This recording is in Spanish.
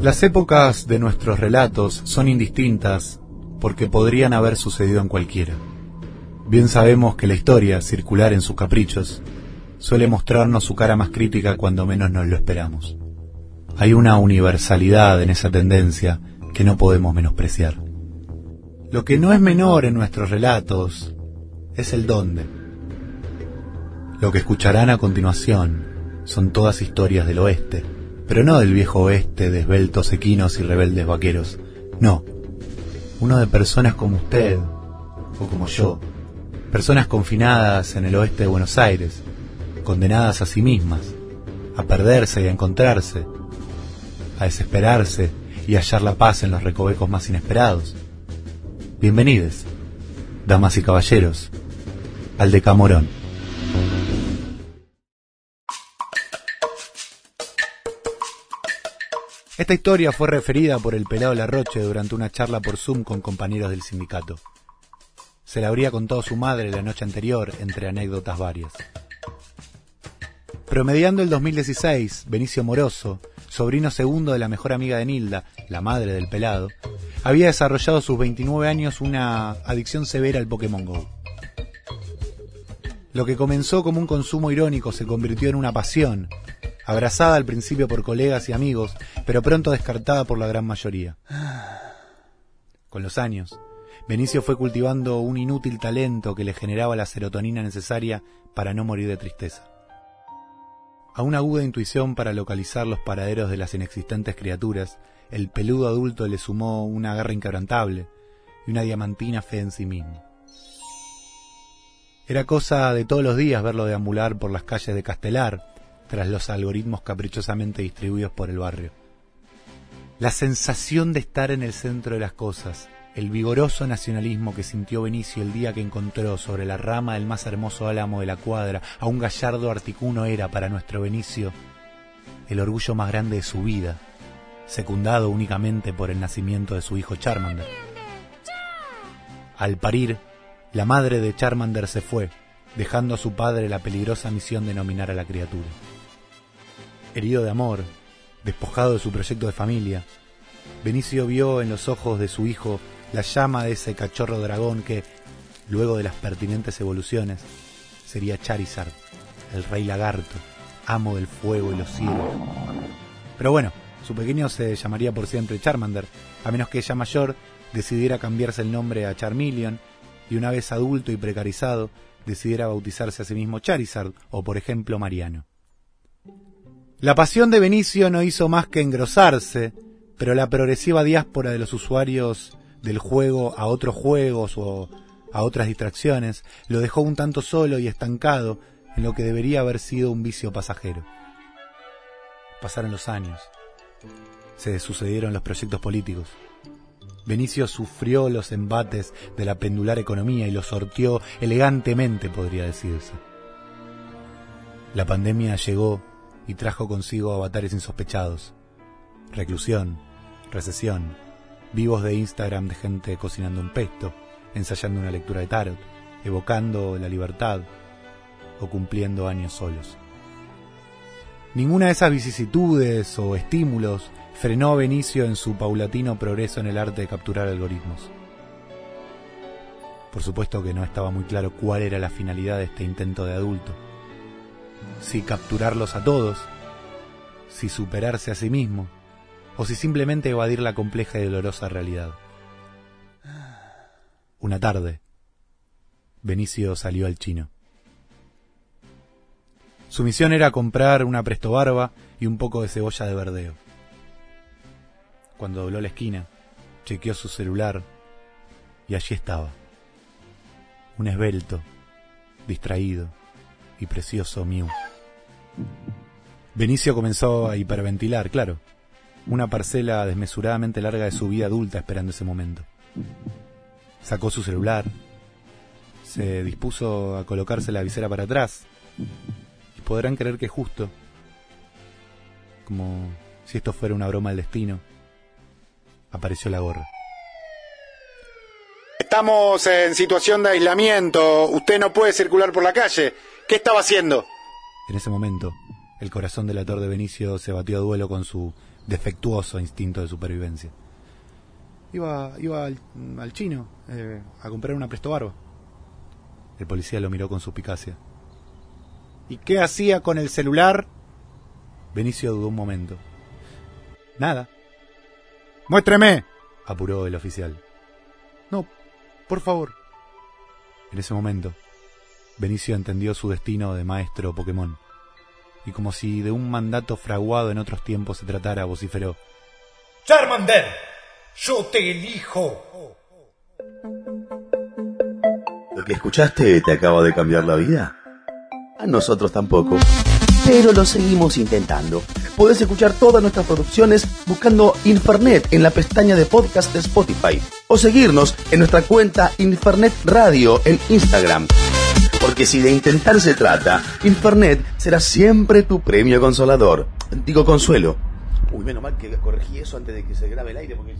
Las épocas de nuestros relatos son indistintas porque podrían haber sucedido en cualquiera. Bien sabemos que la historia, circular en sus caprichos, suele mostrarnos su cara más crítica cuando menos nos lo esperamos. Hay una universalidad en esa tendencia que no podemos menospreciar. Lo que no es menor en nuestros relatos es el dónde. Lo que escucharán a continuación son todas historias del oeste, pero no del viejo oeste de esbeltos equinos y rebeldes vaqueros. No, uno de personas como usted, o como yo, personas confinadas en el oeste de Buenos Aires, condenadas a sí mismas, a perderse y a encontrarse, a desesperarse y hallar la paz en los recovecos más inesperados. Bienvenidos, damas y caballeros, al Decamorón. Esta historia fue referida por el pelado Larroche durante una charla por Zoom con compañeros del sindicato. Se la habría contado su madre la noche anterior, entre anécdotas varias. Promediando el 2016, Benicio Moroso, sobrino segundo de la mejor amiga de Nilda, la madre del pelado, había desarrollado a sus 29 años una adicción severa al Pokémon Go. Lo que comenzó como un consumo irónico se convirtió en una pasión, abrazada al principio por colegas y amigos, pero pronto descartada por la gran mayoría. Con los años, Benicio fue cultivando un inútil talento que le generaba la serotonina necesaria para no morir de tristeza. A una aguda intuición para localizar los paraderos de las inexistentes criaturas, el peludo adulto le sumó una garra inquebrantable y una diamantina fe en sí mismo. Era cosa de todos los días verlo deambular por las calles de Castelar, tras los algoritmos caprichosamente distribuidos por el barrio. La sensación de estar en el centro de las cosas, el vigoroso nacionalismo que sintió Benicio el día que encontró sobre la rama del más hermoso álamo de la cuadra a un gallardo articuno era para nuestro Benicio el orgullo más grande de su vida, secundado únicamente por el nacimiento de su hijo Charmander. Al parir, la madre de Charmander se fue, dejando a su padre la peligrosa misión de nominar a la criatura. Herido de amor, despojado de su proyecto de familia, Benicio vio en los ojos de su hijo la llama de ese cachorro dragón que, luego de las pertinentes evoluciones, sería Charizard, el rey lagarto, amo del fuego y los cielos. Pero bueno, su pequeño se llamaría por siempre Charmander, a menos que ella mayor decidiera cambiarse el nombre a Charmeleon y una vez adulto y precarizado decidiera bautizarse a sí mismo Charizard o por ejemplo Mariano. La pasión de Benicio no hizo más que engrosarse, pero la progresiva diáspora de los usuarios del juego a otros juegos o a otras distracciones, lo dejó un tanto solo y estancado en lo que debería haber sido un vicio pasajero. Pasaron los años, se sucedieron los proyectos políticos. Benicio sufrió los embates de la pendular economía y los sortió elegantemente, podría decirse. La pandemia llegó y trajo consigo avatares insospechados. Reclusión, recesión, vivos de Instagram de gente cocinando un pesto, ensayando una lectura de tarot, evocando la libertad o cumpliendo años solos. Ninguna de esas vicisitudes o estímulos frenó a Benicio en su paulatino progreso en el arte de capturar algoritmos. Por supuesto que no estaba muy claro cuál era la finalidad de este intento de adulto. Si capturarlos a todos, si superarse a sí mismo, o si simplemente evadir la compleja y dolorosa realidad. Una tarde, Benicio salió al chino. Su misión era comprar una prestobarba y un poco de cebolla de verdeo. Cuando dobló la esquina, chequeó su celular y allí estaba. Un esbelto, distraído y precioso Mew. Benicio comenzó a hiperventilar, claro una parcela desmesuradamente larga de su vida adulta esperando ese momento. Sacó su celular, se dispuso a colocarse la visera para atrás y podrán creer que justo, como si esto fuera una broma del destino, apareció la gorra. Estamos en situación de aislamiento, usted no puede circular por la calle. ¿Qué estaba haciendo? En ese momento, el corazón del ator de Benicio se batió a duelo con su defectuoso instinto de supervivencia. Iba, iba al, al chino eh, a comprar una presto barba. El policía lo miró con suspicacia. ¿Y qué hacía con el celular? Benicio dudó un momento. Nada. Muéstreme, apuró el oficial. No, por favor. En ese momento, Benicio entendió su destino de maestro Pokémon. Y como si de un mandato fraguado en otros tiempos se tratara, vociferó. Charmander, yo te elijo. ¿Lo que escuchaste te acaba de cambiar la vida? A nosotros tampoco. Pero lo seguimos intentando. Podés escuchar todas nuestras producciones buscando Infernet en la pestaña de podcast de Spotify. O seguirnos en nuestra cuenta Infernet Radio en Instagram. Porque si de intentar se trata, Infernet será siempre tu premio consolador. Digo consuelo. Uy, menos mal que corregí eso antes de que se grabe el aire porque...